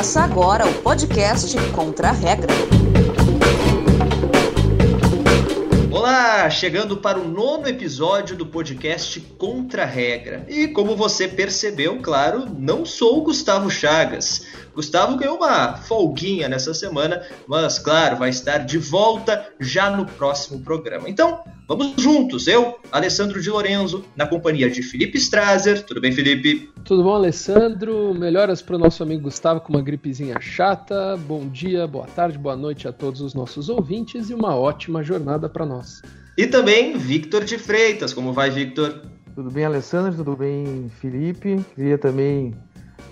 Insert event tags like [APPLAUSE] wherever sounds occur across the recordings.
Começa agora o podcast Contra a Regra. Olá, chegando para o nono episódio do podcast Contra a Regra. E como você percebeu, claro, não sou o Gustavo Chagas. Gustavo ganhou uma folguinha nessa semana, mas claro, vai estar de volta já no próximo programa. Então, vamos juntos, eu, Alessandro de Lorenzo, na companhia de Felipe Strazer. Tudo bem, Felipe? Tudo bom, Alessandro? Melhoras para o nosso amigo Gustavo com uma gripezinha chata. Bom dia, boa tarde, boa noite a todos os nossos ouvintes e uma ótima jornada para nós. E também Victor de Freitas. Como vai, Victor? Tudo bem, Alessandro? Tudo bem, Felipe? Queria também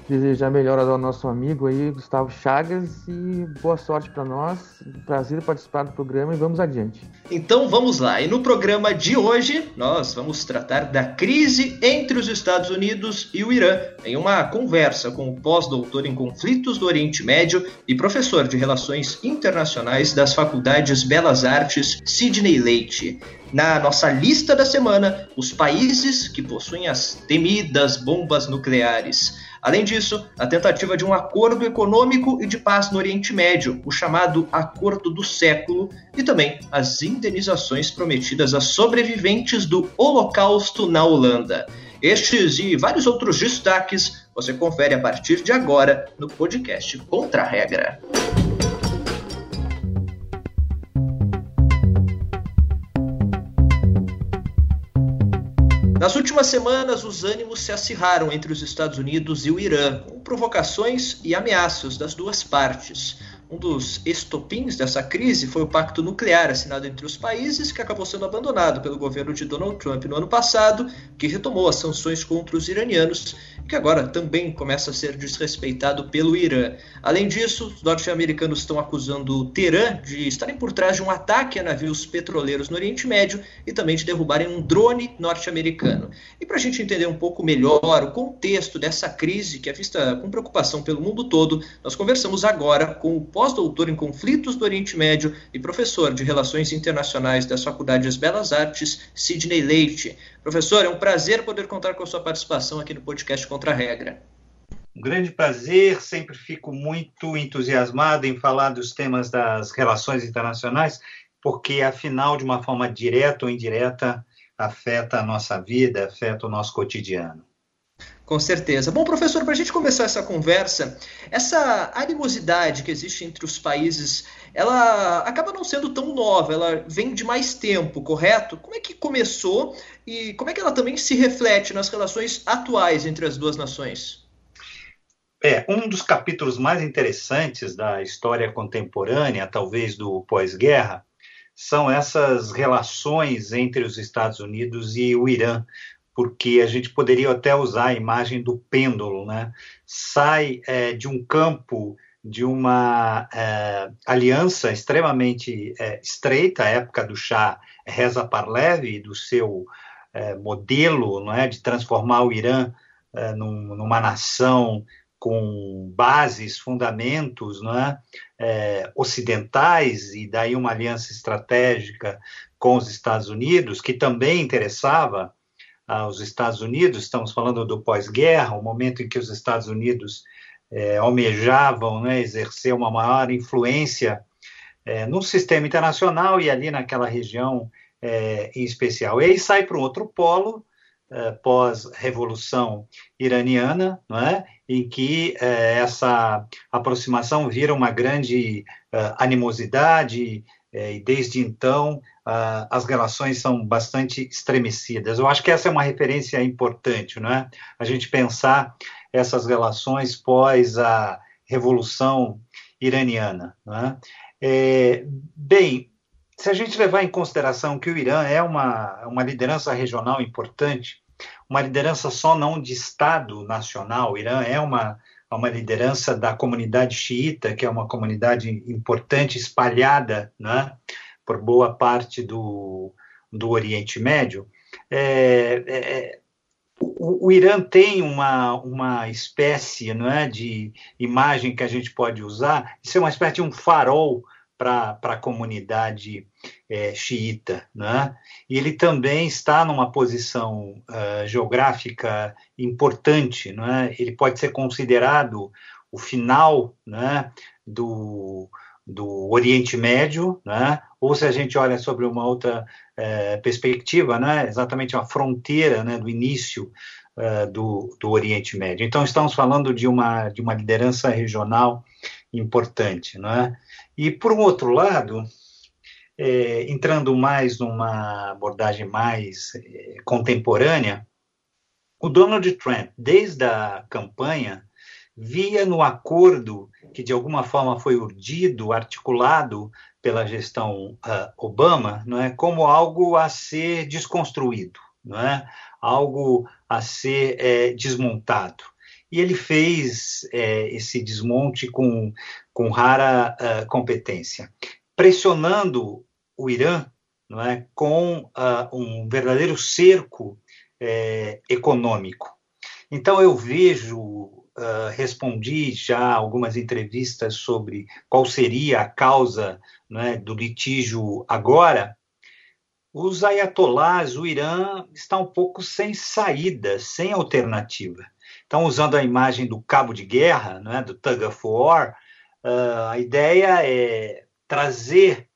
desejar melhoras ao nosso amigo aí, Gustavo Chagas, e boa sorte para nós. Prazer participar do programa e vamos adiante. Então vamos lá. E no programa de hoje, nós vamos tratar da crise entre os Estados Unidos e o Irã, em uma conversa com o pós-doutor em conflitos do Oriente Médio e professor de Relações Internacionais das Faculdades Belas Artes, Sidney Leite. Na nossa lista da semana, os países que possuem as temidas bombas nucleares. Além disso, a tentativa de um acordo econômico e de paz no Oriente Médio, o chamado Acordo do Século, e também as indenizações prometidas a sobreviventes do Holocausto na Holanda. Estes e vários outros destaques você confere a partir de agora no podcast Contra a Regra. Nas últimas semanas, os ânimos se acirraram entre os Estados Unidos e o Irã, com provocações e ameaças das duas partes. Um dos estopins dessa crise foi o pacto nuclear assinado entre os países, que acabou sendo abandonado pelo governo de Donald Trump no ano passado, que retomou as sanções contra os iranianos que agora também começa a ser desrespeitado pelo Irã. Além disso, os norte-americanos estão acusando Teherã de estarem por trás de um ataque a navios petroleiros no Oriente Médio e também de derrubarem um drone norte-americano. E para a gente entender um pouco melhor o contexto dessa crise, que é vista com preocupação pelo mundo todo, nós conversamos agora com o pós-doutor em conflitos do Oriente Médio e professor de Relações Internacionais das Faculdades Belas Artes, Sidney Leite. Professor, é um prazer poder contar com a sua participação aqui no podcast Contra a Regra. Um grande prazer, sempre fico muito entusiasmado em falar dos temas das relações internacionais, porque, afinal, de uma forma direta ou indireta, afeta a nossa vida, afeta o nosso cotidiano. Com certeza. Bom, professor, para a gente começar essa conversa, essa animosidade que existe entre os países, ela acaba não sendo tão nova, ela vem de mais tempo, correto? Como é que começou e como é que ela também se reflete nas relações atuais entre as duas nações? É, um dos capítulos mais interessantes da história contemporânea, talvez do pós-guerra, são essas relações entre os Estados Unidos e o Irã, porque a gente poderia até usar a imagem do pêndulo, né? Sai é, de um campo de uma é, aliança extremamente é, estreita, a época do Shah Reza Parlev e do seu é, modelo não é, de transformar o Irã é, num, numa nação com bases, fundamentos não é, é, ocidentais, e daí uma aliança estratégica com os Estados Unidos, que também interessava aos Estados Unidos, estamos falando do pós-guerra, o momento em que os Estados Unidos é, almejavam né, exercer uma maior influência é, no sistema internacional e ali naquela região é, em especial. E aí sai para um outro polo, é, pós-revolução iraniana, não é? em que é, essa aproximação vira uma grande é, animosidade, e desde então uh, as relações são bastante estremecidas. Eu acho que essa é uma referência importante, não é? A gente pensar essas relações pós a Revolução Iraniana. Não é? É, bem, se a gente levar em consideração que o Irã é uma, uma liderança regional importante, uma liderança só não de Estado nacional, o Irã é uma, uma liderança da comunidade xiita, que é uma comunidade importante, espalhada, né? Por boa parte do, do Oriente Médio, é, é, o, o, Irã tem uma, uma espécie não é, de imagem que a gente pode usar, isso é uma espécie de um farol para a comunidade é, xiita. Né? E ele também está numa posição uh, geográfica importante. Não é? Ele pode ser considerado o final né, do, do Oriente Médio, né, ou se a gente olha sobre uma outra é, perspectiva, né, exatamente a fronteira né, do início é, do, do Oriente Médio. Então, estamos falando de uma, de uma liderança regional importante. Né? E, por um outro lado, é, entrando mais numa abordagem mais contemporânea, o Donald Trump, desde a campanha, via no acordo que de alguma forma foi urdido, articulado pela gestão uh, Obama, não é, como algo a ser desconstruído, não é, algo a ser é, desmontado. E ele fez é, esse desmonte com, com rara uh, competência, pressionando o Irã não é, com uh, um verdadeiro cerco é, econômico. Então eu vejo, uh, respondi já algumas entrevistas sobre qual seria a causa né, do litígio agora. Os ayatolás, o Irã, está um pouco sem saída, sem alternativa. Então, usando a imagem do cabo de guerra, né, do tug of war, uh, a ideia é trazer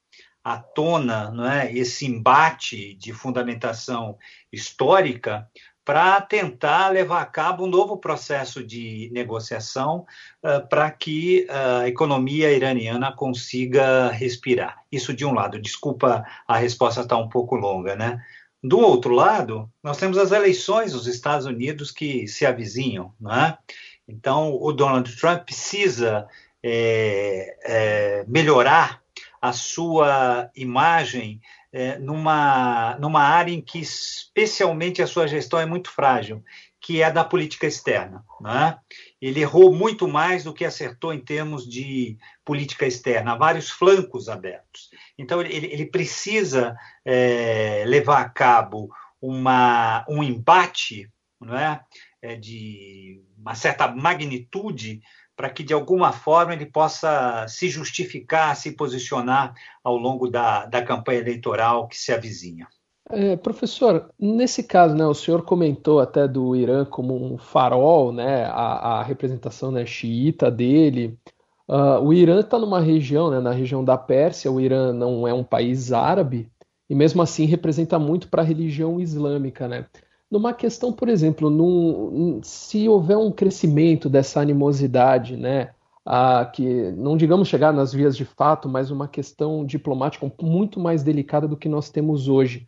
à tona não é, esse embate de fundamentação histórica para tentar levar a cabo um novo processo de negociação uh, para que uh, a economia iraniana consiga respirar. Isso de um lado. Desculpa, a resposta está um pouco longa, né? Do outro lado, nós temos as eleições dos Estados Unidos que se avizinham, não é? Então, o Donald Trump precisa é, é, melhorar a sua imagem é, numa, numa área em que especialmente a sua gestão é muito frágil, que é a da política externa. Né? Ele errou muito mais do que acertou em termos de política externa, vários flancos abertos. Então, ele, ele precisa é, levar a cabo uma, um embate não é? é de uma certa magnitude para que de alguma forma ele possa se justificar, se posicionar ao longo da, da campanha eleitoral que se avizinha. É, professor, nesse caso, né, o senhor comentou até do Irã como um farol, né, a, a representação né, xiita dele. Uh, o Irã está numa região, né, na região da Pérsia, o Irã não é um país árabe, e mesmo assim representa muito para a religião islâmica. Né? Numa questão, por exemplo, num, se houver um crescimento dessa animosidade, né, a, que não digamos chegar nas vias de fato, mas uma questão diplomática muito mais delicada do que nós temos hoje.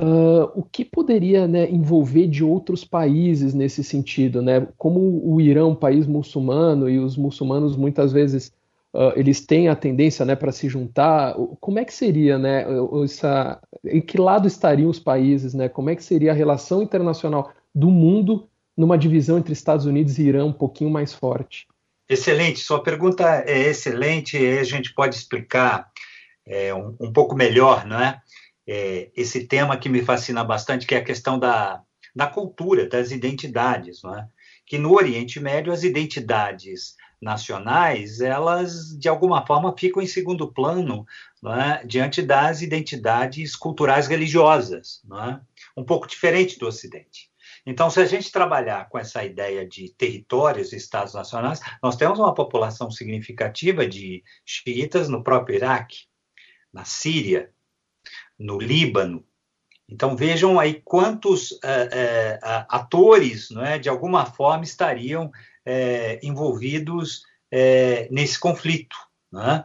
Uh, o que poderia né, envolver de outros países nesse sentido, né? Como o Irã é um país muçulmano e os muçulmanos muitas vezes uh, eles têm a tendência né, para se juntar, como é que seria, né, essa, em que lado estariam os países, né, como é que seria a relação internacional do mundo numa divisão entre Estados Unidos e Irã um pouquinho mais forte? Excelente, sua pergunta é excelente e a gente pode explicar é, um, um, pouco melhor, não é? Esse tema que me fascina bastante, que é a questão da, da cultura, das identidades, não é? Que no Oriente Médio as identidades nacionais, elas de alguma forma ficam em segundo plano é? diante das identidades culturais religiosas, é? um pouco diferente do Ocidente. Então, se a gente trabalhar com essa ideia de territórios e estados nacionais, nós temos uma população significativa de xiitas no próprio Iraque, na Síria, no Líbano. Então, vejam aí quantos é, é, atores, não é, de alguma forma, estariam é, envolvidos é, nesse conflito. Né?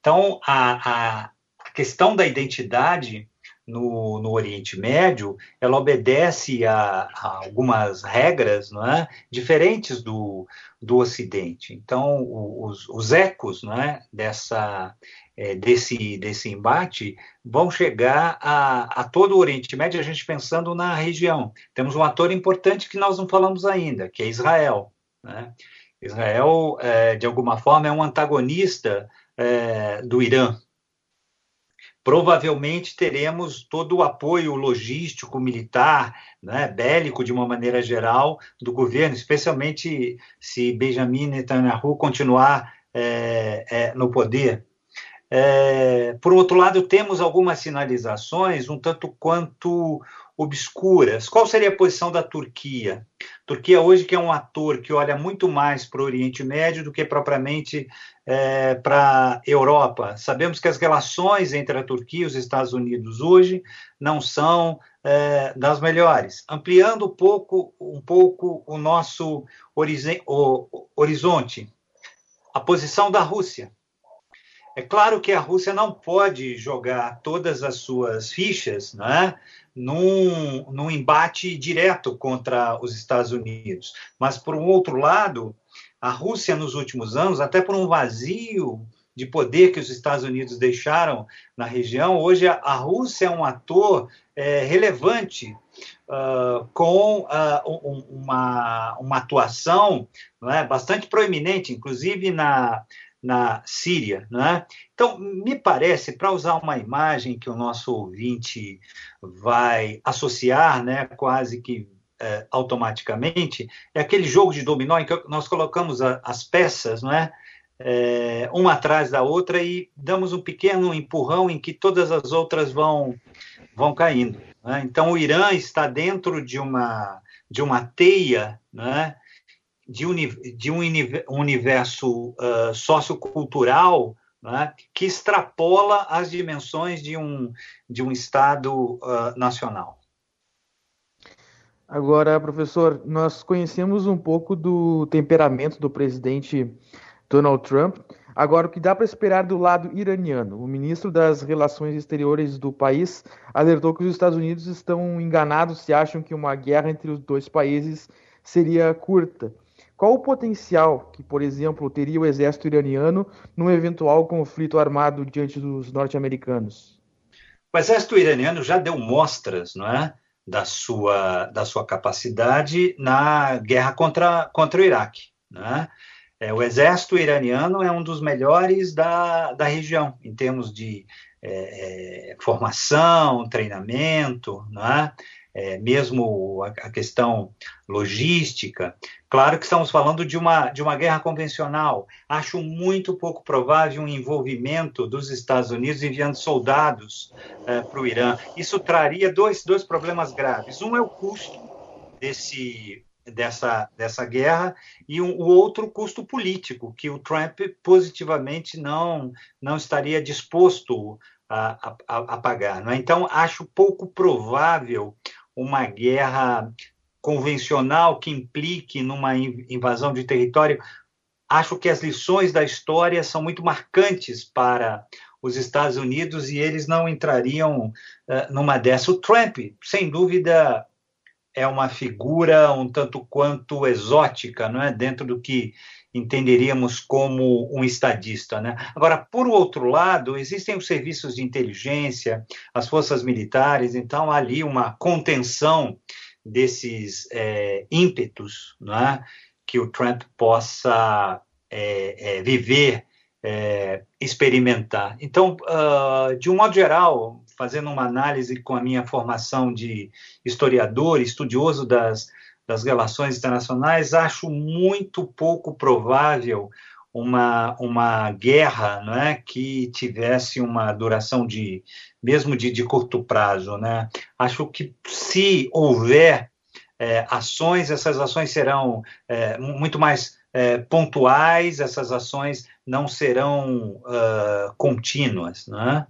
Então, a, a, questão da identidade no, no, Oriente Médio, ela obedece a, a algumas regras não é? diferentes do, do Ocidente. Então, os, os ecos não é? dessa, é, desse, desse embate vão chegar a, a, todo o Oriente Médio, a gente pensando na região. Temos um ator importante que nós não falamos ainda, que é Israel. Né? Israel, é, de alguma forma, é um antagonista é, do Irã. Provavelmente teremos todo o apoio logístico, militar, né, bélico, de uma maneira geral, do governo, especialmente se Benjamin Netanyahu continuar é, é no poder. É, por outro lado, temos algumas sinalizações um tanto quanto obscuras. Qual seria a posição da Turquia? Turquia hoje que é um ator que olha muito mais para o Oriente Médio do que propriamente é, para a Europa. Sabemos que as relações entre a Turquia e os Estados Unidos hoje não são é, das melhores. Ampliando um pouco, um pouco o nosso horizonte, a posição da Rússia. É claro que a Rússia não pode jogar todas as suas fichas né, num, num embate direto contra os Estados Unidos. Mas, por um outro lado, a Rússia, nos últimos anos, até por um vazio de poder que os Estados Unidos deixaram na região, hoje a, Rússia é um ator é, relevante uh, com uh, um, uma, uma atuação é, bastante proeminente, inclusive na, na Síria. Né? Então, me parece, para usar uma imagem que o nosso ouvinte vai associar, né, quase que é, automaticamente, é aquele jogo de dominó em que nós colocamos a, as peças, não é? é? uma atrás da outra e damos um pequeno empurrão em que todas as outras vão, vão caindo. Né? Então, o Irã está dentro de uma, de uma teia né? De, uni, de um universo uh, sociocultural né, que extrapola as dimensões de um, de um Estado uh, nacional. Agora, professor, nós conhecemos um pouco do temperamento do presidente Donald Trump. Agora, o que dá para esperar do lado iraniano? O ministro das Relações Exteriores do país alertou que os Estados Unidos estão enganados se acham que uma guerra entre os dois países seria curta. Qual o potencial que, por exemplo, teria o exército iraniano num eventual conflito armado diante dos norte-americanos? O exército iraniano já deu mostras, não é, da sua da sua capacidade na guerra contra contra o Iraque, né? É, o exército iraniano é um dos melhores da, da região em termos de é, é formação, treinamento, né? É, mesmo a, a, questão logística. Claro que estamos falando de uma, de uma guerra convencional. Acho muito pouco provável um envolvimento dos Estados Unidos enviando soldados é, para o Irã. Isso traria dois, dois problemas graves. Um é o custo desse, dessa, dessa guerra e um, o outro custo político, que o Trump positivamente não, não estaria disposto a, a, a pagar. É? Então, acho pouco provável uma guerra convencional que implique numa invasão de território. Acho que as lições da história são muito marcantes para os Estados Unidos e eles não entrariam uh, numa dessa. O Trump, sem dúvida, é uma figura um tanto quanto exótica, não é? Dentro do que entenderíamos como um estadista. Né? Agora, por outro lado, existem os serviços de inteligência, as forças militares, então há ali uma contenção desses é, ímpetos né, que o Trump possa é, é, viver, é, experimentar. Então, uh, de um modo geral, fazendo uma análise com a minha formação de historiador, estudioso das das relações internacionais, acho muito pouco provável uma, uma guerra não é, que tivesse uma duração de, mesmo de, de curto prazo. Né? Acho que se houver é, ações, essas ações serão é, muito mais é, pontuais, essas ações não serão uh, contínuas. Né?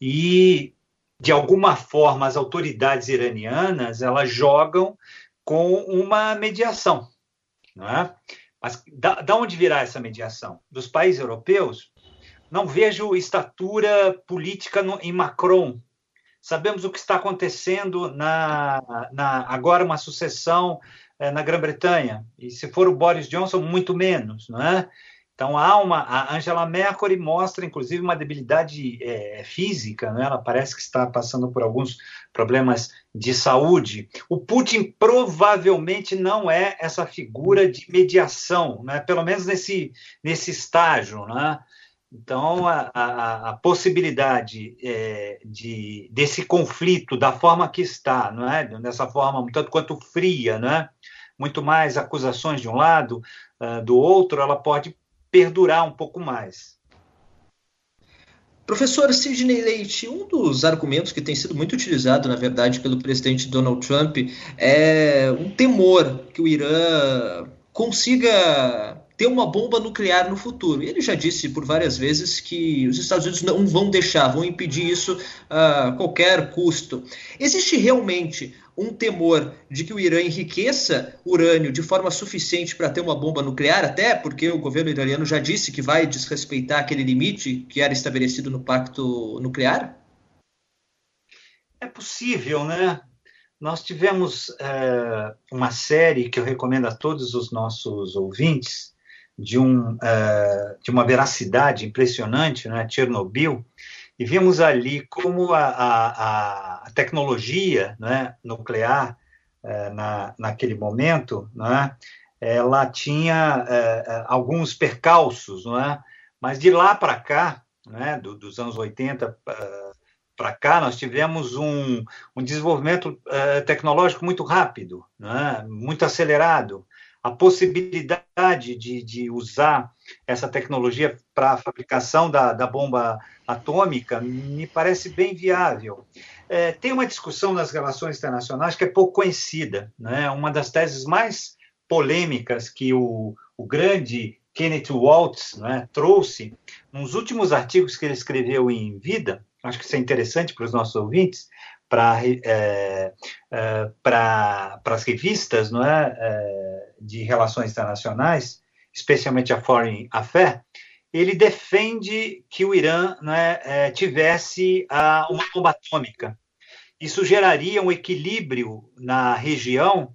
E, de alguma forma, as autoridades iranianas elas jogam com uma mediação. Não é? Mas da, da onde virá essa mediação? Dos países europeus? Não vejo estatura política no, em Macron. Sabemos o que está acontecendo na, na agora uma sucessão é, na Grã-Bretanha. E se for o Boris Johnson, muito menos, não é? Então há uma a Angela Merkel mostra inclusive uma debilidade é, física, né? Ela parece que está passando por alguns problemas de saúde. O Putin provavelmente não é essa figura de mediação, né? Pelo menos nesse nesse estágio, né? Então, a, a, a possibilidade é, de, desse conflito, da forma que está, não é? dessa forma tanto quanto fria, né? muito mais acusações de um lado, uh, do outro, ela pode perdurar um pouco mais. Professor Sidney Leite, um dos argumentos que tem sido muito utilizado, na verdade, pelo presidente Donald Trump é um temor que o Irã consiga ter uma bomba nuclear no futuro. Ele já disse por várias vezes que os Estados Unidos não vão deixar, vão impedir isso a qualquer custo. Existe realmente um temor de que o Irã enriqueça urânio de forma suficiente para ter uma bomba nuclear, até porque o governo iraniano já disse que vai desrespeitar aquele limite que era estabelecido no pacto nuclear? É possível, né? Nós tivemos é, uma série que eu recomendo a todos os nossos ouvintes, de, um, uh, de uma veracidade impressionante, né? Chernobyl, e vimos ali como a, a tecnologia né, nuclear uh, na, naquele momento, né, ela tinha uh, alguns percalços, não é? mas de lá para cá, né, do, dos anos 80 para cá, nós tivemos um, um desenvolvimento tecnológico muito rápido, né, muito acelerado, a possibilidade de, de usar essa tecnologia para a fabricação da, da, bomba atômica me parece bem viável. É, tem uma discussão nas relações internacionais que é pouco conhecida. Né? Uma das teses mais polêmicas que o, o grande Kenneth Waltz né, trouxe nos últimos artigos que ele escreveu em Vida, acho que isso é interessante para os nossos ouvintes, para é, é, as revistas não é, é, de relações internacionais, especialmente a Foreign Affairs, ele defende que o Irã é, é, tivesse a, uma bomba atômica. Isso geraria um equilíbrio na região,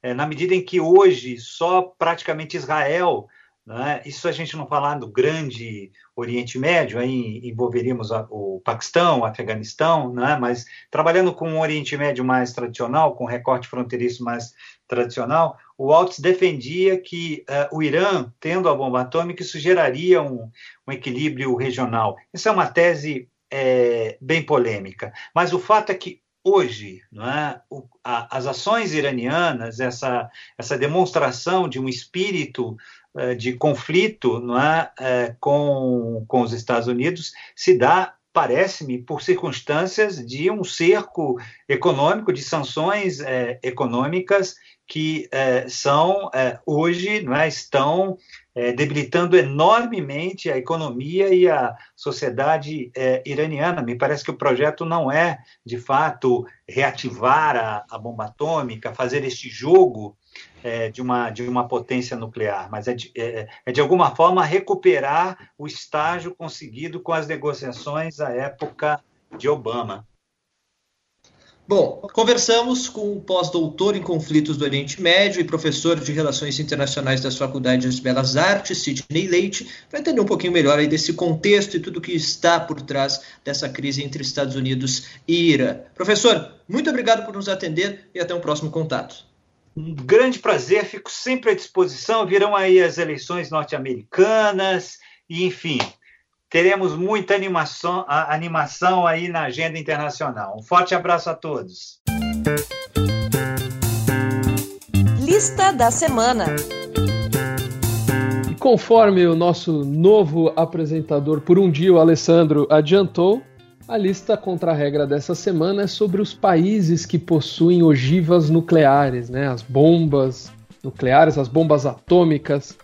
é, na medida em que hoje só praticamente Israel né? Isso a gente não falar do grande Oriente Médio, aí envolveríamos o Paquistão, o Afeganistão, né? mas trabalhando com um Oriente Médio mais tradicional, com um recorte fronteiriço mais tradicional, o Waltz defendia que uh, o Irã, tendo a bomba atômica, isso geraria um, um equilíbrio regional. Essa é uma tese é, bem polêmica, mas o fato é que hoje, é? o, a, as ações iranianas, essa, essa demonstração de um espírito de conflito não é, é, com, com os Estados Unidos se dá, parece-me, por circunstâncias de um cerco econômico, de sanções é, econômicas que é, são, é, hoje, não é, estão debilitando enormemente a economia e a sociedade iraniana. Me parece que o projeto não é, de fato, reativar a, a bomba atômica, fazer este jogo é, de, uma, de uma potência nuclear, mas é de, é, é de alguma forma recuperar o estágio conseguido com as negociações à época de Obama. Bom, conversamos com o pós-doutor em conflitos do Oriente Médio e professor de Relações Internacionais das Faculdades de Belas Artes, Sidney Leite, para entender um pouquinho melhor aí desse contexto e tudo que está por trás dessa crise entre Estados Unidos e Irã. Professor, muito obrigado por nos atender e até um próximo contato. Um grande prazer, fico sempre à disposição. Virão aí as eleições norte-americanas, e enfim, teremos muita animação, animação aí na agenda internacional. Um forte abraço a todos. Lista da semana. conforme o nosso novo apresentador por um dia, o Alessandro, adiantou, a lista contra a regra dessa semana é sobre os países que possuem ogivas nucleares, né? As bombas nucleares, as bombas atômicas.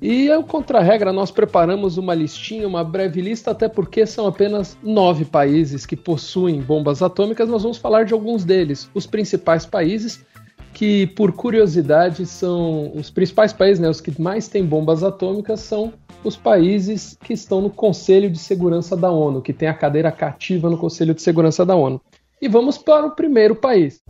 E é o contra regra nós preparamos uma listinha, uma breve lista, até porque são apenas nove países que possuem bombas atômicas. Nós vamos falar de alguns deles, os principais países que, por curiosidade, são os principais países, né? Os que mais têm bombas atômicas são os países que estão no Conselho de Segurança da ONU, que tem a cadeira cativa no Conselho de Segurança da ONU. E vamos para o primeiro país.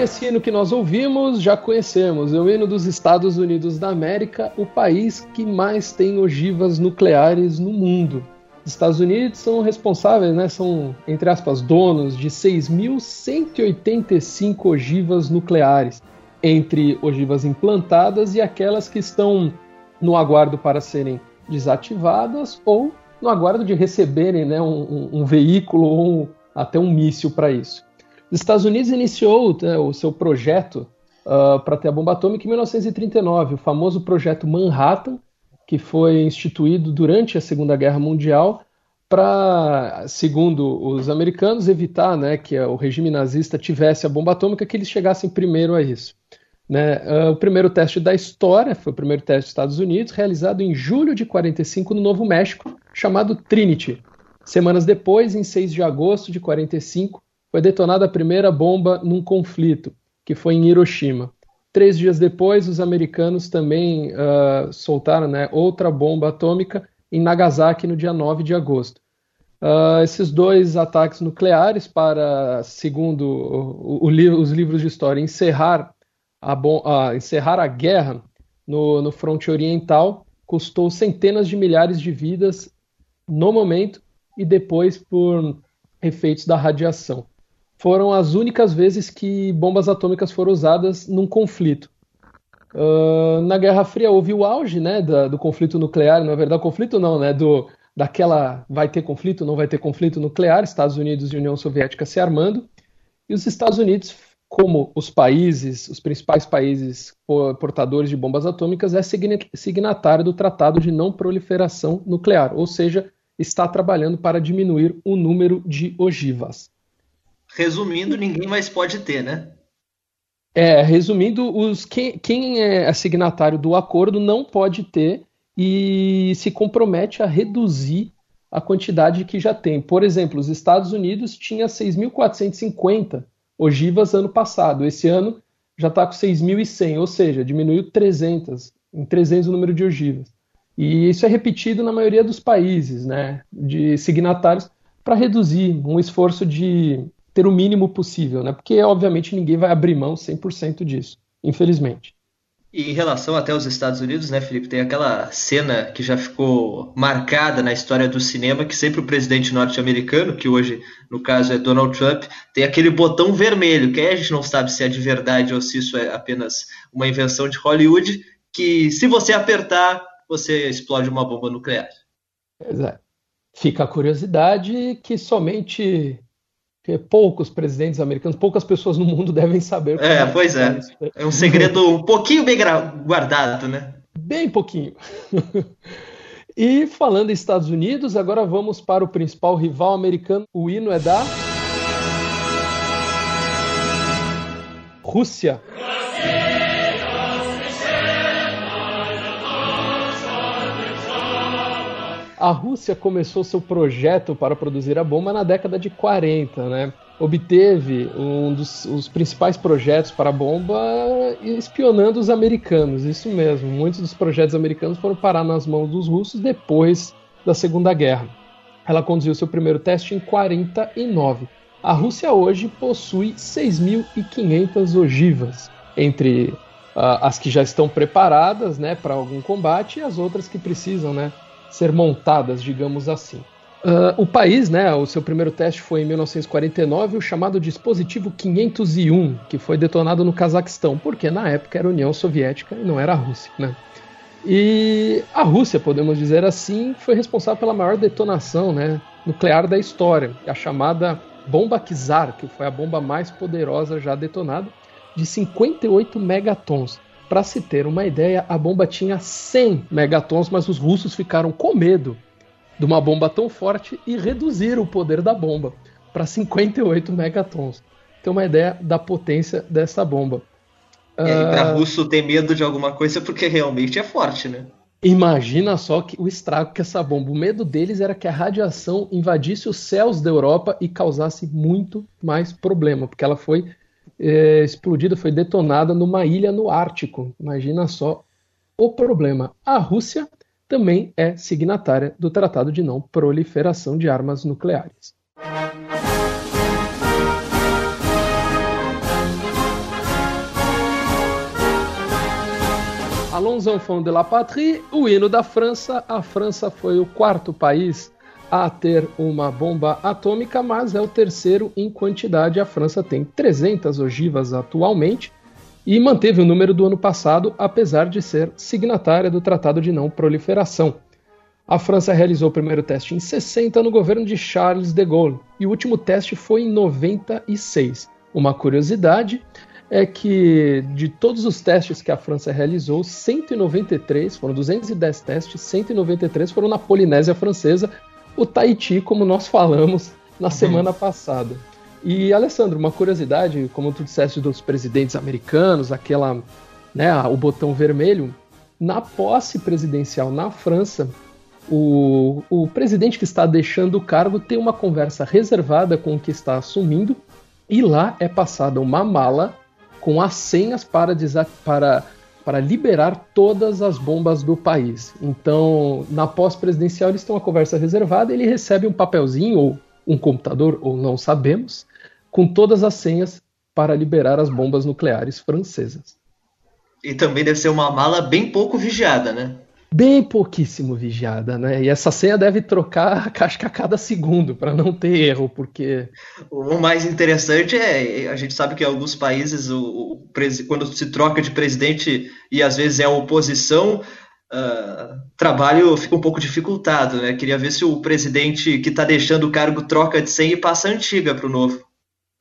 Esse hino que nós ouvimos, já conhecemos, é o hino dos Estados Unidos da América, o país que mais tem ogivas nucleares no mundo. Os Estados Unidos são responsáveis, né, são, entre aspas, donos de 6.185 ogivas nucleares, entre ogivas implantadas e aquelas que estão no aguardo para serem desativadas ou no aguardo de receberem né, um, um veículo ou um, até um míssil para isso. Os Estados Unidos iniciou né, o seu projeto uh, para ter a bomba atômica em 1939, o famoso projeto Manhattan, que foi instituído durante a Segunda Guerra Mundial para, segundo os americanos, evitar né, que o regime nazista tivesse a bomba atômica, que eles chegassem primeiro a isso. Né? Uh, o primeiro teste da história foi o primeiro teste dos Estados Unidos, realizado em julho de 45 no Novo México, chamado Trinity. Semanas depois, em 6 de agosto de 45, foi detonada a primeira bomba num conflito, que foi em Hiroshima. Três dias depois, os americanos também uh, soltaram né, outra bomba atômica em Nagasaki no dia 9 de agosto. Uh, esses dois ataques nucleares para, segundo o, o, o, os livros de história, encerrar a, uh, encerrar a guerra no, no fronte oriental custou centenas de milhares de vidas no momento e depois por efeitos da radiação. Foram as únicas vezes que bombas atômicas foram usadas num conflito. Uh, na Guerra Fria houve o auge né, da, do conflito nuclear, na verdade, conflito não, né, do, daquela vai ter conflito, não vai ter conflito nuclear, Estados Unidos e União Soviética se armando, e os Estados Unidos, como os países, os principais países portadores de bombas atômicas, é signatário do Tratado de Não Proliferação Nuclear, ou seja, está trabalhando para diminuir o número de ogivas. Resumindo, ninguém mais pode ter, né? É, resumindo, os, quem, quem é signatário do acordo não pode ter e se compromete a reduzir a quantidade que já tem. Por exemplo, os Estados Unidos tinha 6.450 ogivas ano passado. Esse ano já está com 6.100, ou seja, diminuiu 300, em 300 o número de ogivas. E isso é repetido na maioria dos países, né, de signatários, para reduzir um esforço de ter o mínimo possível, né? Porque obviamente ninguém vai abrir mão 100% disso, infelizmente. E em relação até aos Estados Unidos, né, Felipe, tem aquela cena que já ficou marcada na história do cinema, que sempre o presidente norte-americano, que hoje, no caso, é Donald Trump, tem aquele botão vermelho, que aí a gente não sabe se é de verdade ou se isso é apenas uma invenção de Hollywood, que se você apertar, você explode uma bomba nuclear. É. Fica a curiosidade que somente que poucos presidentes americanos, poucas pessoas no mundo [LAUGHS] devem saber. É, pois é. É um segredo um pouquinho bem guardado, né? Bem pouquinho. [LAUGHS] e falando em Estados Unidos, agora vamos para o principal rival americano. O hino é da Rússia. A Rússia começou seu projeto para produzir a bomba na década de 40, né? Obteve um dos os principais projetos para a bomba espionando os americanos, isso mesmo. Muitos dos projetos americanos foram parar nas mãos dos russos depois da Segunda Guerra. Ela conduziu seu primeiro teste em 49. A Rússia hoje possui 6.500 ogivas, entre uh, as que já estão preparadas né, para algum combate e as outras que precisam né, ser montadas, digamos assim. Uh, o país, né, o seu primeiro teste foi em 1949, o chamado dispositivo 501, que foi detonado no Cazaquistão, porque na época era União Soviética e não era a Rússia, né? E a Rússia, podemos dizer assim, foi responsável pela maior detonação né, nuclear da história, a chamada bomba Kizar, que foi a bomba mais poderosa já detonada, de 58 megatons. Para se ter uma ideia, a bomba tinha 100 megatons, mas os russos ficaram com medo de uma bomba tão forte e reduziram o poder da bomba para 58 megatons. Tem uma ideia da potência dessa bomba. E aí, para uh... russo ter medo de alguma coisa porque realmente é forte, né? Imagina só que o estrago que essa bomba. O medo deles era que a radiação invadisse os céus da Europa e causasse muito mais problema, porque ela foi é, explodida, foi detonada numa ilha no Ártico. Imagina só o problema. A Rússia também é signatária do Tratado de Não Proliferação de Armas Nucleares. Allons enfants de la patrie, o hino da França. A França foi o quarto país a ter uma bomba atômica, mas é o terceiro em quantidade. A França tem 300 ogivas atualmente e manteve o número do ano passado, apesar de ser signatária do Tratado de Não Proliferação. A França realizou o primeiro teste em 60 no governo de Charles de Gaulle e o último teste foi em 96. Uma curiosidade é que de todos os testes que a França realizou, 193, foram 210 testes, 193 foram na Polinésia Francesa, o Tahiti, como nós falamos na uhum. semana passada. E, Alessandro, uma curiosidade, como tu disseste dos presidentes americanos, aquela, né, o botão vermelho, na posse presidencial na França, o, o presidente que está deixando o cargo tem uma conversa reservada com o que está assumindo, e lá é passada uma mala com as senhas para, para, para liberar todas as bombas do país. Então, na pós-presidencial, eles têm uma conversa reservada, ele recebe um papelzinho, ou um computador, ou não sabemos, com todas as senhas para liberar as bombas nucleares francesas. E também deve ser uma mala bem pouco vigiada, né? Bem pouquíssimo vigiada, né? E essa senha deve trocar a casca a cada segundo para não ter erro, porque o mais interessante é a gente sabe que em alguns países o, o quando se troca de presidente e às vezes é a oposição uh, trabalho fica um pouco dificultado, né? Queria ver se o presidente que está deixando o cargo troca de senha e passa a antiga para o novo.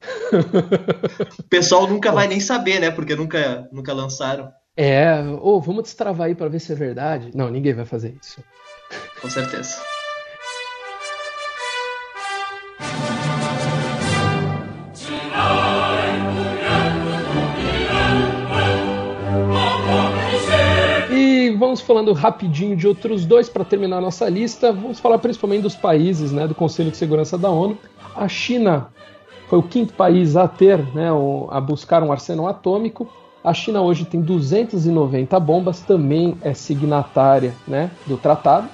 [LAUGHS] o pessoal nunca vai nem saber, né? Porque nunca, nunca lançaram. É, ou oh, vamos destravar aí para ver se é verdade. Não, ninguém vai fazer isso. Com certeza. E vamos falando rapidinho de outros dois para terminar a nossa lista. Vamos falar principalmente dos países né, do Conselho de Segurança da ONU. A China foi o quinto país a ter, né, a buscar um arsenal atômico. A China hoje tem 290 bombas, também é signatária né, do tratado.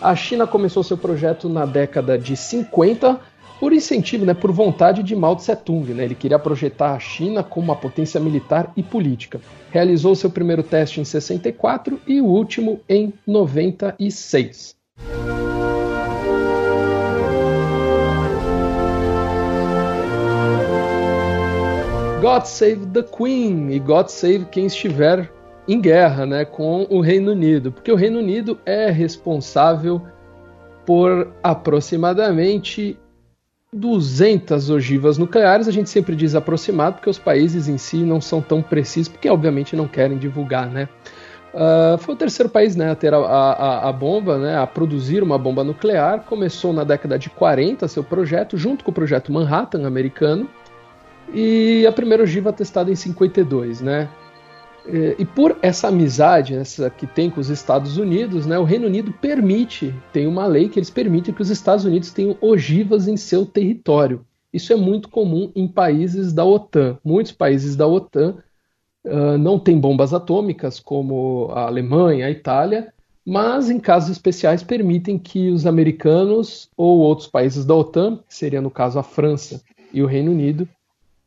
A China começou seu projeto na década de 50 por incentivo, né, por vontade de Mao Tse-tung. Né? Ele queria projetar a China como uma potência militar e política. Realizou seu primeiro teste em 64 e o último em 96. God Save the Queen e God Save quem estiver em guerra né, com o Reino Unido, porque o Reino Unido é responsável por aproximadamente 200 ogivas nucleares. A gente sempre diz aproximado, porque os países em si não são tão precisos, porque obviamente não querem divulgar, né? Uh, foi o terceiro país né, a ter a, a, a, bomba, né, a produzir uma bomba nuclear. Começou na década de 40 seu projeto, junto com o projeto Manhattan americano, e a primeira ogiva testada em 52, né? E por essa amizade essa que tem com os Estados Unidos, né, o Reino Unido permite, tem uma lei que eles permitem que os Estados Unidos tenham ogivas em seu território. Isso é muito comum em países da OTAN. Muitos países da OTAN uh, não têm bombas atômicas, como a Alemanha, a Itália, mas em casos especiais permitem que os americanos ou outros países da OTAN, que seria no caso a França e o Reino Unido,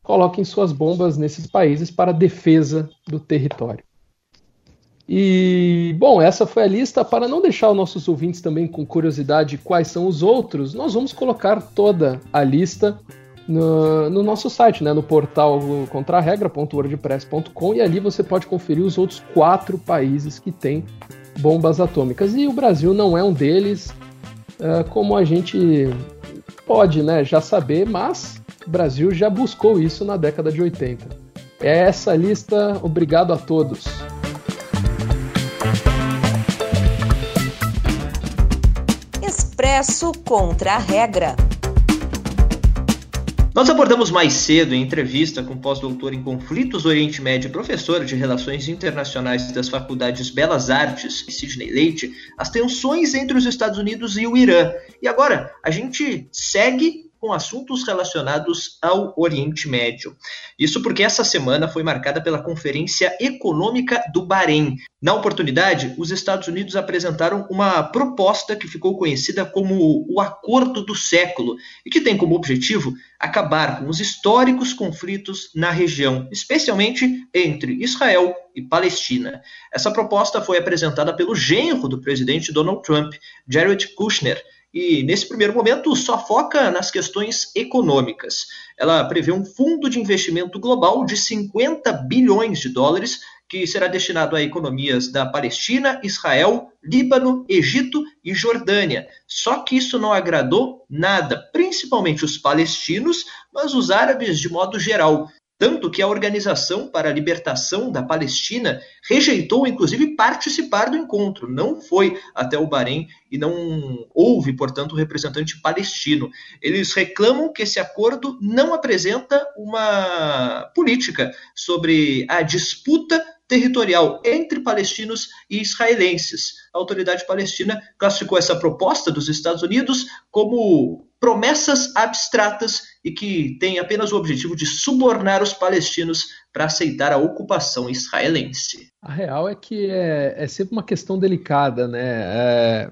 coloquem suas bombas nesses países para defesa do território. E, bom, essa foi a lista. Para não deixar os nossos ouvintes também com curiosidade quais são os outros, nós vamos colocar toda a lista no, no nosso site, né, no portal contraregra.wordpress.com e ali você pode conferir os outros quatro países que têm bombas atômicas. E o Brasil não é um deles, uh, como a gente pode né, já saber, mas o Brasil já buscou isso na década de 80. É essa lista, obrigado a todos. Expresso contra a regra. Nós abordamos mais cedo, em entrevista com pós-doutor em conflitos do Oriente Médio e professor de Relações Internacionais das Faculdades Belas Artes, Sidney Leite, as tensões entre os Estados Unidos e o Irã. E agora, a gente segue com assuntos relacionados ao Oriente Médio. Isso porque essa semana foi marcada pela Conferência Econômica do Bahrein. Na oportunidade, os Estados Unidos apresentaram uma proposta que ficou conhecida como o Acordo do Século e que tem como objetivo acabar com os históricos conflitos na região, especialmente entre Israel e Palestina. Essa proposta foi apresentada pelo genro do presidente Donald Trump, Jared Kushner, e, nesse primeiro momento, só foca nas questões econômicas. Ela prevê um fundo de investimento global de 50 bilhões de dólares, que será destinado a economias da Palestina, Israel, Líbano, Egito e Jordânia. Só que isso não agradou nada, principalmente os palestinos, mas os árabes de modo geral. Tanto que a Organização para a Libertação da Palestina rejeitou, inclusive, participar do encontro. Não foi até o Bahrein e não houve, portanto, representante palestino. Eles reclamam que esse acordo não apresenta uma política sobre a disputa territorial entre palestinos e israelenses. A autoridade palestina classificou essa proposta dos Estados Unidos como promessas abstratas e que têm apenas o objetivo de subornar os palestinos para aceitar a ocupação israelense. A real é que é, é sempre uma questão delicada, né? É,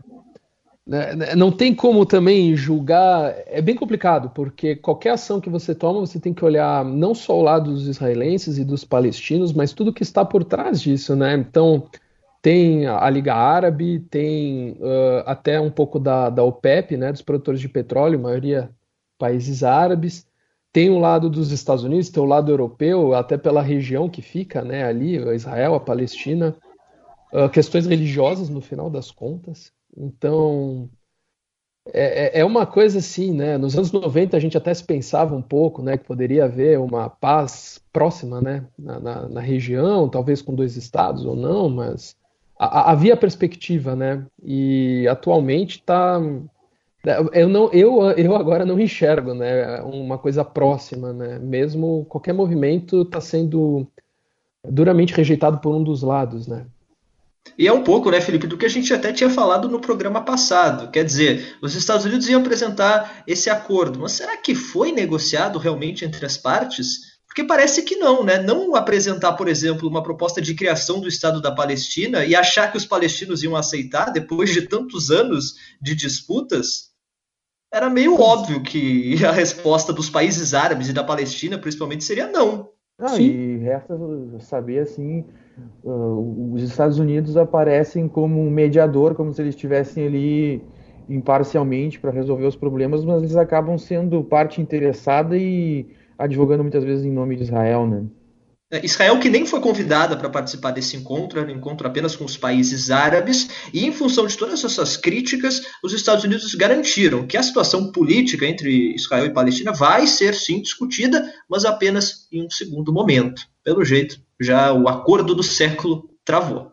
né, né, não tem como também julgar, é bem complicado, porque qualquer ação que você toma, você tem que olhar não só o lado dos israelenses e dos palestinos, mas tudo que está por trás disso, né? Então, tem a Liga Árabe, tem uh, até um pouco da, da OPEP, né, dos produtores de petróleo, maioria países árabes, tem o lado dos Estados Unidos, tem o lado europeu, até pela região que fica, né, ali, Israel, a Palestina, uh, questões religiosas no final das contas. Então, é, é, é uma coisa assim, né? Nos anos 90 a gente até se pensava um pouco, né, que poderia haver uma paz próxima, né, na, na, na região, talvez com dois estados ou não, mas a, havia perspectiva, né? E atualmente está eu não eu, eu agora não enxergo, né, uma coisa próxima, né? Mesmo qualquer movimento está sendo duramente rejeitado por um dos lados, né? E é um pouco, né, Felipe, do que a gente até tinha falado no programa passado. Quer dizer, os Estados Unidos iam apresentar esse acordo, mas será que foi negociado realmente entre as partes? Porque parece que não, né? Não apresentar, por exemplo, uma proposta de criação do Estado da Palestina e achar que os palestinos iam aceitar depois de tantos anos de disputas, era meio óbvio que [LAUGHS] a resposta dos países árabes e da Palestina, principalmente, seria não. Ah, e resta saber assim uh, os Estados Unidos aparecem como um mediador, como se eles estivessem ali imparcialmente para resolver os problemas, mas eles acabam sendo parte interessada e advogando muitas vezes em nome de Israel, né? É, Israel, que nem foi convidada para participar desse encontro, era um encontro apenas com os países árabes, e em função de todas essas críticas, os Estados Unidos garantiram que a situação política entre Israel e Palestina vai ser sim discutida, mas apenas em um segundo momento. Pelo jeito, já o acordo do século travou.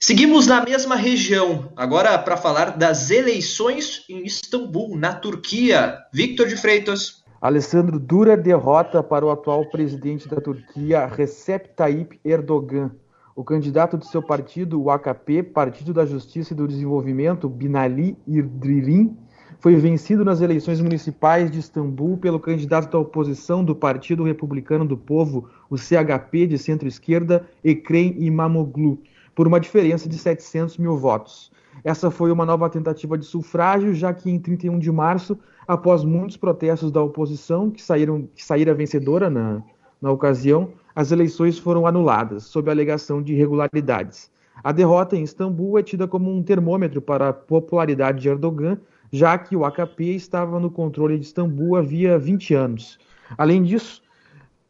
Seguimos na mesma região, agora para falar das eleições em Istambul, na Turquia. Victor de Freitas. Alessandro dura derrota para o atual presidente da Turquia, Recep Tayyip Erdogan. O candidato de seu partido, o AKP, Partido da Justiça e do Desenvolvimento, Binali Yildirim, foi vencido nas eleições municipais de Istambul pelo candidato da oposição do Partido Republicano do Povo, o CHP de centro-esquerda, Ekrem Imamoglu, por uma diferença de 700 mil votos. Essa foi uma nova tentativa de sufrágio, já que em 31 de março, após muitos protestos da oposição, que, saíram, que saíra vencedora na, na ocasião, as eleições foram anuladas, sob a alegação de irregularidades. A derrota em Istambul é tida como um termômetro para a popularidade de Erdogan, já que o AKP estava no controle de Istambul havia 20 anos. Além disso,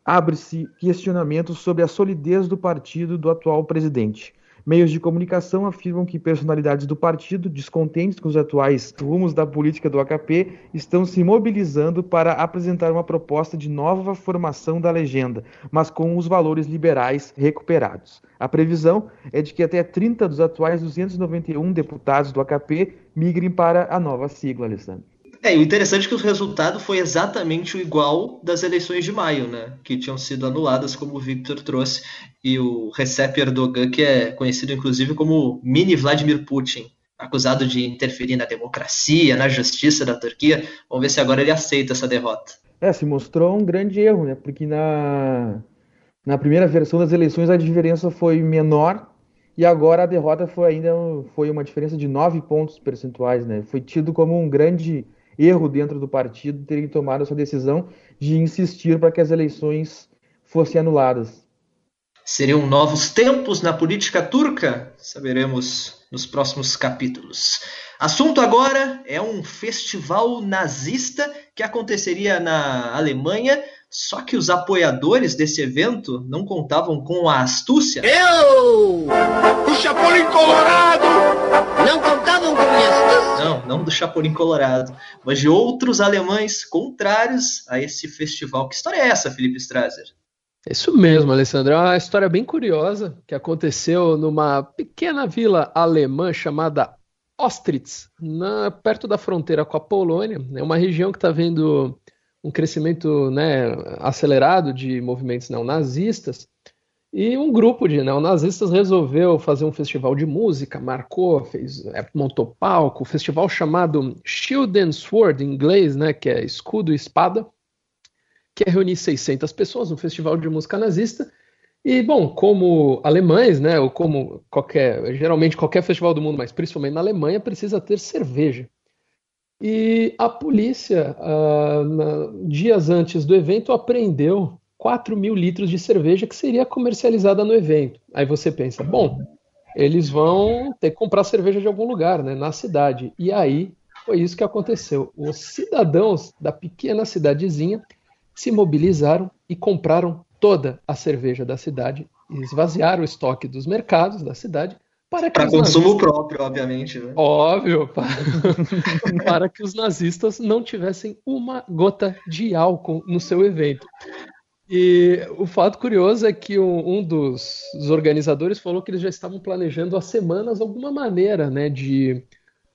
abre-se questionamento sobre a solidez do partido do atual presidente. Meios de comunicação afirmam que personalidades do partido, descontentes com os atuais rumos da política do AKP, estão se mobilizando para apresentar uma proposta de nova formação da legenda, mas com os valores liberais recuperados. A previsão é de que até 30 dos atuais 291 deputados do AKP migrem para a nova sigla, Alessandro. É, o interessante é que o resultado foi exatamente o igual das eleições de maio, né? Que tinham sido anuladas, como o Victor trouxe, e o Recep Erdogan, que é conhecido inclusive como mini Vladimir Putin, acusado de interferir na democracia, na justiça da Turquia. Vamos ver se agora ele aceita essa derrota. É, se mostrou um grande erro, né? Porque na, na primeira versão das eleições a diferença foi menor e agora a derrota foi ainda foi uma diferença de nove pontos percentuais, né? Foi tido como um grande erro dentro do partido terem tomado essa decisão de insistir para que as eleições fossem anuladas. Seriam novos tempos na política turca? Saberemos nos próximos capítulos. Assunto agora é um festival nazista que aconteceria na Alemanha, só que os apoiadores desse evento não contavam com a astúcia. Eu! O Chapolin Colorado! Não contavam com astúcia? Não, não do Chapolin Colorado, mas de outros alemães contrários a esse festival. Que história é essa, Felipe Strasser? Isso mesmo, Alessandro. É uma história bem curiosa que aconteceu numa pequena vila alemã chamada Ostritz, na, perto da fronteira com a Polônia. É uma região que está vendo um crescimento né, acelerado de movimentos neonazistas. E um grupo de neonazistas resolveu fazer um festival de música, marcou, fez, é, montou palco, um festival chamado Shield and Sword, em inglês, né, que é escudo e espada, que é reunir 600 pessoas, um festival de música nazista. E, bom, como alemães, né, ou como qualquer, geralmente qualquer festival do mundo, mas principalmente na Alemanha, precisa ter cerveja. E a polícia, uh, na, dias antes do evento, apreendeu 4 mil litros de cerveja que seria comercializada no evento. Aí você pensa, bom, eles vão ter que comprar cerveja de algum lugar, né, na cidade. E aí foi isso que aconteceu. Os cidadãos da pequena cidadezinha se mobilizaram e compraram toda a cerveja da cidade, esvaziaram o estoque dos mercados da cidade para, para consumo nazistas... próprio, obviamente. Né? Óbvio, para... [LAUGHS] para que os nazistas não tivessem uma gota de álcool no seu evento. E o fato curioso é que um, um dos, dos, organizadores falou que eles já estavam planejando há semanas alguma maneira né, de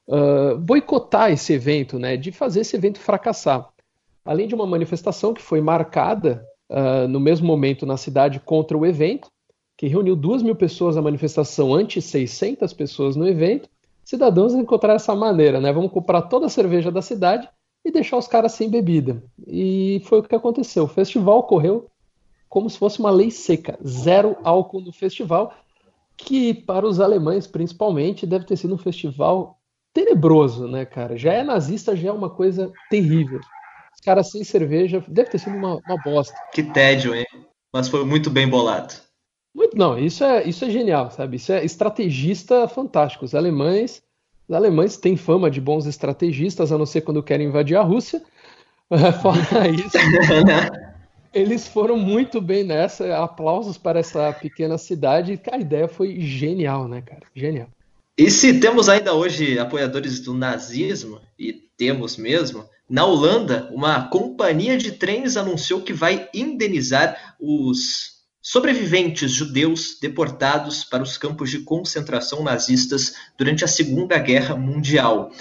uh, boicotar esse evento, né, de fazer esse evento fracassar. Além de uma manifestação que foi marcada uh, no mesmo momento na cidade contra o evento, que reuniu duas mil pessoas na manifestação ante 600 pessoas no evento, cidadãos encontraram essa maneira, né? Vamos comprar toda a cerveja da cidade e deixar os caras sem bebida. E foi o que aconteceu. O festival ocorreu como se fosse uma lei seca, zero álcool no festival, que para os alemães principalmente deve ter sido um festival tenebroso, né, cara? Já é nazista, já é uma coisa terrível. Os caras sem cerveja, deve ter sido uma, uma bosta. Que tédio, hein? Mas foi muito bem bolado. Muito, não, isso é, isso é genial, sabe? Isso é estrategista fantástico. Os alemães os alemães têm fama de bons estrategistas, a não ser quando querem invadir a Rússia. [LAUGHS] Fora isso, [LAUGHS] eles foram muito bem nessa. Aplausos para essa pequena cidade. A ideia foi genial, né, cara? Genial. E se temos ainda hoje apoiadores do nazismo, e temos mesmo, na Holanda, uma companhia de trens anunciou que vai indenizar os Sobreviventes judeus deportados para os campos de concentração nazistas durante a Segunda Guerra Mundial.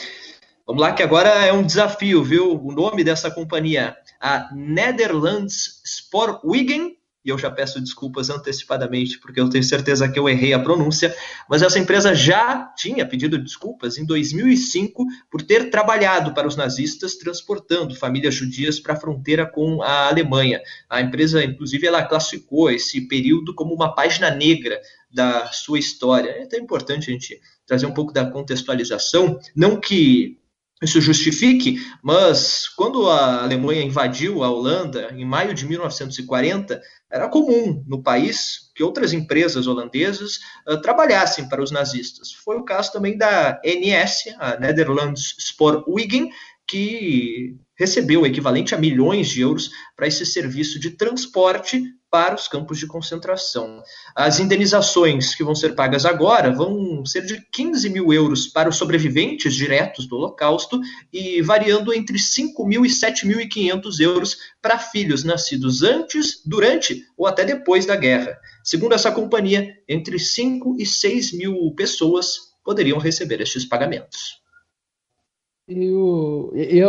Vamos lá, que agora é um desafio, viu? O nome dessa companhia, a Netherlands Spoorwegen, e eu já peço desculpas antecipadamente, porque eu tenho certeza que eu errei a pronúncia, mas essa empresa já tinha pedido desculpas em 2005 por ter trabalhado para os nazistas transportando famílias judias para a fronteira com a Alemanha. A empresa, inclusive, ela classificou esse período como uma página negra da sua história. É até importante a gente trazer um pouco da contextualização, não que isso justifique, mas quando a Alemanha invadiu a Holanda em maio de 1940, era comum no país que outras empresas holandesas uh, trabalhassem para os nazistas. Foi o caso também da NS, a Netherlands Spoorwegen, que recebeu o equivalente a milhões de euros para esse serviço de transporte para os campos de concentração. As indenizações que vão ser pagas agora vão ser de 15 mil euros para os sobreviventes diretos do Holocausto e variando entre 5 mil e 7.500 euros para filhos nascidos antes, durante ou até depois da guerra. Segundo essa companhia, entre 5 e 6 mil pessoas poderiam receber estes pagamentos.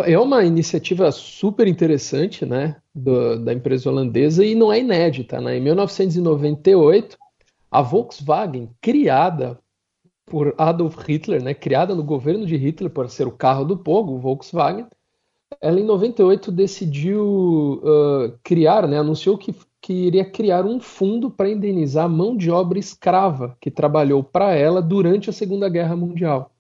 É uma iniciativa super interessante, né, do, da empresa holandesa e não é inédita, né? Em 1998, a Volkswagen, criada por Adolf Hitler, né, criada no governo de Hitler para ser o carro do povo, o Volkswagen, ela em 98 decidiu uh, criar, né, anunciou que, que iria criar um fundo para indenizar a mão de obra escrava que trabalhou para ela durante a Segunda Guerra Mundial.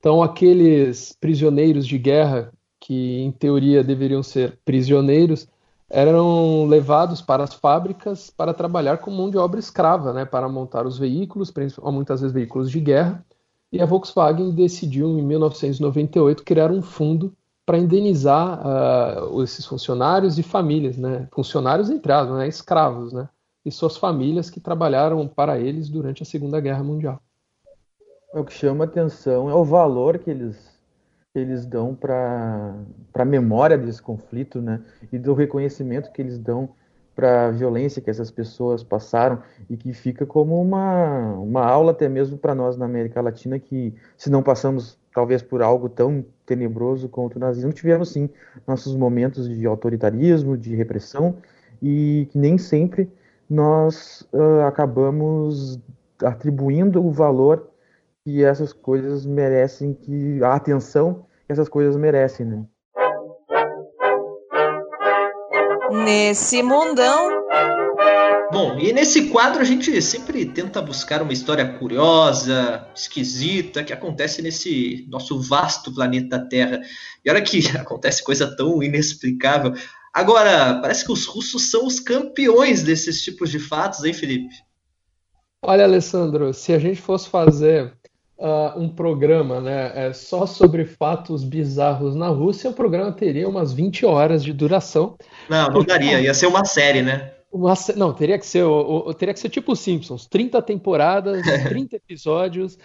Então, aqueles prisioneiros de guerra, que em teoria deveriam ser prisioneiros, eram levados para as fábricas para trabalhar com mão de obra escrava, né, para montar os veículos, muitas vezes veículos de guerra. E a Volkswagen decidiu, em 1998, criar um fundo para indenizar uh, esses funcionários e famílias, né, funcionários entre aspas, né, escravos, né, e suas famílias que trabalharam para eles durante a Segunda Guerra Mundial. O que chama atenção é o valor que eles, eles dão para a memória desse conflito, né? E do reconhecimento que eles dão para a violência que essas pessoas passaram e que fica como uma, uma aula até mesmo para nós na América Latina que se não passamos talvez por algo tão tenebroso quanto o nazismo, tivemos sim nossos momentos de autoritarismo, de repressão e que nem sempre nós uh, acabamos atribuindo o valor que essas coisas merecem, que a atenção que essas coisas merecem, né? Nesse mundão. Bom, e nesse quadro a gente sempre tenta buscar uma história curiosa, esquisita, que acontece nesse nosso vasto planeta Terra. E olha que [LAUGHS] acontece coisa tão inexplicável. Agora, parece que os russos são os campeões desses tipos de fatos, hein, Felipe? Olha, Alessandro, se a gente fosse fazer uh, um programa né, é, só sobre fatos bizarros na Rússia, o programa teria umas 20 horas de duração. Não, não daria, ia ser uma série, né? Uma, não, teria que ser o, o, teria que ser tipo Simpsons, 30 temporadas, [LAUGHS] 30 episódios.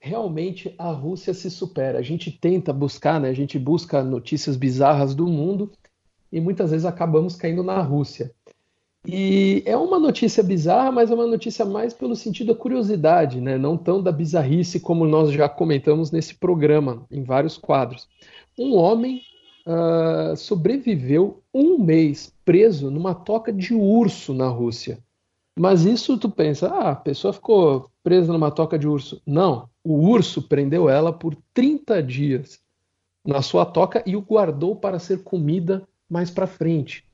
Realmente a Rússia se supera. A gente tenta buscar, né? A gente busca notícias bizarras do mundo e muitas vezes acabamos caindo na Rússia. E é uma notícia bizarra, mas é uma notícia mais pelo sentido da curiosidade, né? não tão da bizarrice como nós já comentamos nesse programa, em vários quadros. Um homem uh, sobreviveu um mês preso numa toca de urso na Rússia. Mas isso tu pensa, ah, a pessoa ficou presa numa toca de urso. Não, o urso prendeu ela por 30 dias na sua toca e o guardou para ser comida mais para frente.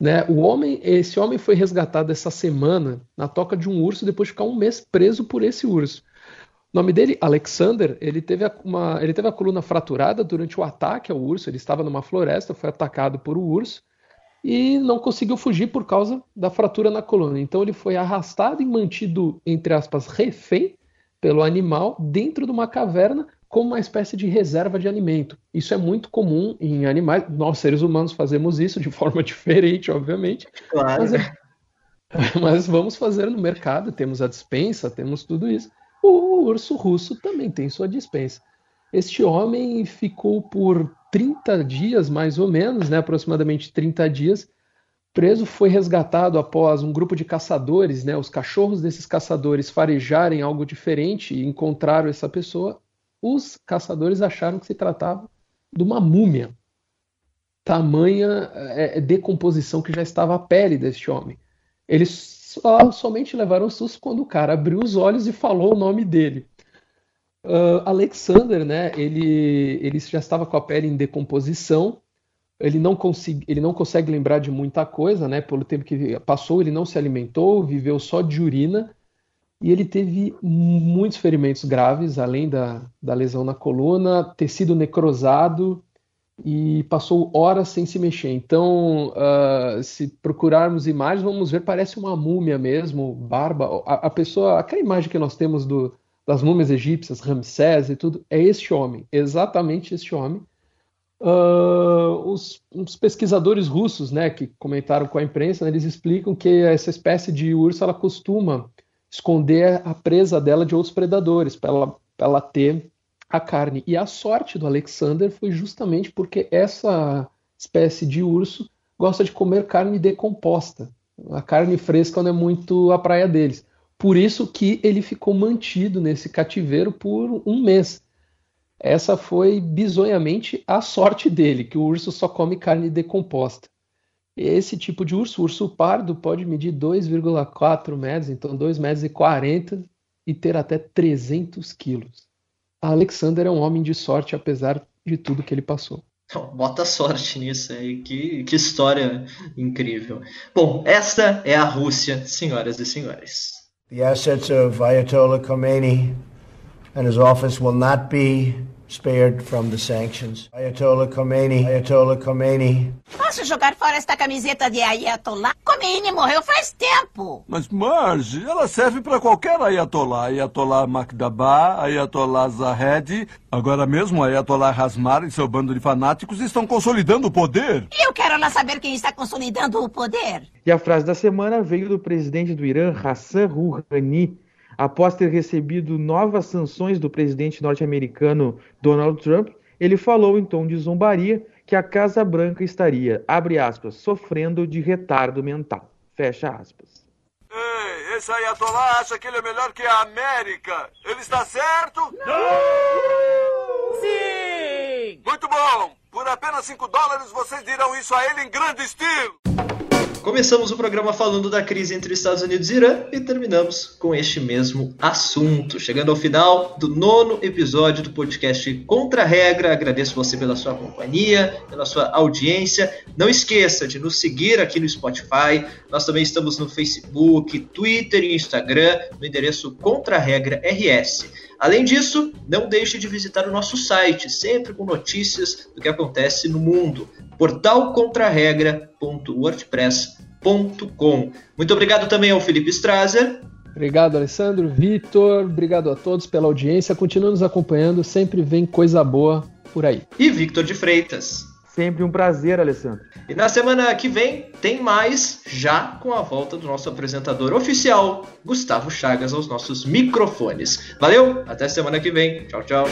Né? O homem, esse homem foi resgatado essa semana na toca de um urso depois de ficar um mês preso por esse urso. O nome dele, Alexander, ele teve, uma, ele teve a coluna fraturada durante o ataque ao urso. Ele estava numa floresta, foi atacado por um urso e não conseguiu fugir por causa da fratura na coluna. Então ele foi arrastado e mantido, entre aspas, refém pelo animal dentro de uma caverna como uma espécie de reserva de alimento. Isso é muito comum em animais. Nós, seres humanos, fazemos isso de [LAUGHS] forma diferente, obviamente. Claro. Mas, é... [LAUGHS] mas vamos fazer no mercado, temos a dispensa, temos tudo isso. O urso russo também tem sua dispensa. Este homem ficou por 30 dias, mais ou menos, né, aproximadamente 30 dias, preso, foi resgatado após um grupo de caçadores, né, os cachorros desses caçadores farejarem algo diferente e encontraram essa pessoa os caçadores acharam que se tratava de uma múmia. Tamanha é, é, decomposição que já estava a pele deste homem. Eles só, somente levaram susto quando o cara abriu os olhos e falou o nome dele. Uh, Alexander, né, ele, ele já estava com a pele em decomposição, ele não, consegui, ele não consegue lembrar de muita coisa, né, pelo tempo que passou, ele não se alimentou, viveu só de urina, e ele teve muitos ferimentos graves, além da, da lesão na coluna, tecido necrosado e passou horas sem se mexer. Então, uh, se procurarmos imagens, vamos ver, parece uma múmia mesmo, barba. A, a pessoa, aquela imagem que nós temos do, das múmias egípcias, Ramsés e tudo, é este homem, exatamente este homem. Uh, os, os, pesquisadores russos, né, que comentaram com a imprensa, né, eles explicam que essa espécie de urso ela costuma esconder a presa dela de outros predadores, para ela, ela ter a carne. E a sorte do Alexander foi justamente porque essa espécie de urso gosta de comer carne decomposta. A carne fresca não é muito a praia deles. Por isso que ele ficou mantido nesse cativeiro por um mês. Essa foi bizonhamente a sorte dele, que o urso só come carne decomposta. Esse tipo de urso, o urso pardo, pode medir 2,4 metros, então 2 metros e 40 e ter até 300 quilos. Alexander é um homem de sorte, apesar de tudo que ele passou. Bota sorte nisso aí, que, que história incrível. Bom, esta é a Rússia, senhoras e senhores. The assets of Ayatollah Khomeini and his office will not be spared from the sanctions. Ayatollah Khomeini, Ayatollah Khomeini. Posso jogar fora esta camiseta de Ayatollah? Khomeini morreu faz tempo. Mas Marge, ela serve para qualquer Ayatollah. Ayatollah Makdaba, Ayatollah Zahed. Agora mesmo Ayatollah Hasmar e seu bando de fanáticos estão consolidando o poder. E eu quero lá saber quem está consolidando o poder. E a frase da semana veio do presidente do Irã, Hassan Rouhani após ter recebido novas sanções do presidente norte-americano Donald Trump, ele falou em tom de zombaria que a Casa Branca estaria, abre aspas, sofrendo de retardo mental. Fecha aspas. Ei, esse Ayatollah acha que ele é melhor que a América. Ele está certo? Sim! Muito bom. Por apenas 5 dólares vocês dirão isso a ele em grande estilo. Começamos o programa falando da crise entre Estados Unidos e Irã e terminamos com este mesmo assunto. Chegando ao final do nono episódio do podcast Contra a Regra, agradeço você pela sua companhia, pela sua audiência. Não esqueça de nos seguir aqui no Spotify. Nós também estamos no Facebook, Twitter e Instagram, no endereço Contra a Regra RS. Além disso, não deixe de visitar o nosso site, sempre com notícias do que acontece no mundo, portalcontraregra.wordpress.com. Muito obrigado também ao Felipe Strasser. Obrigado, Alessandro, Vitor, obrigado a todos pela audiência. Continue nos acompanhando, sempre vem coisa boa por aí. E Victor de Freitas. Sempre um prazer, Alessandro. E na semana que vem tem mais, já com a volta do nosso apresentador oficial, Gustavo Chagas, aos nossos microfones. Valeu, até semana que vem. Tchau, tchau.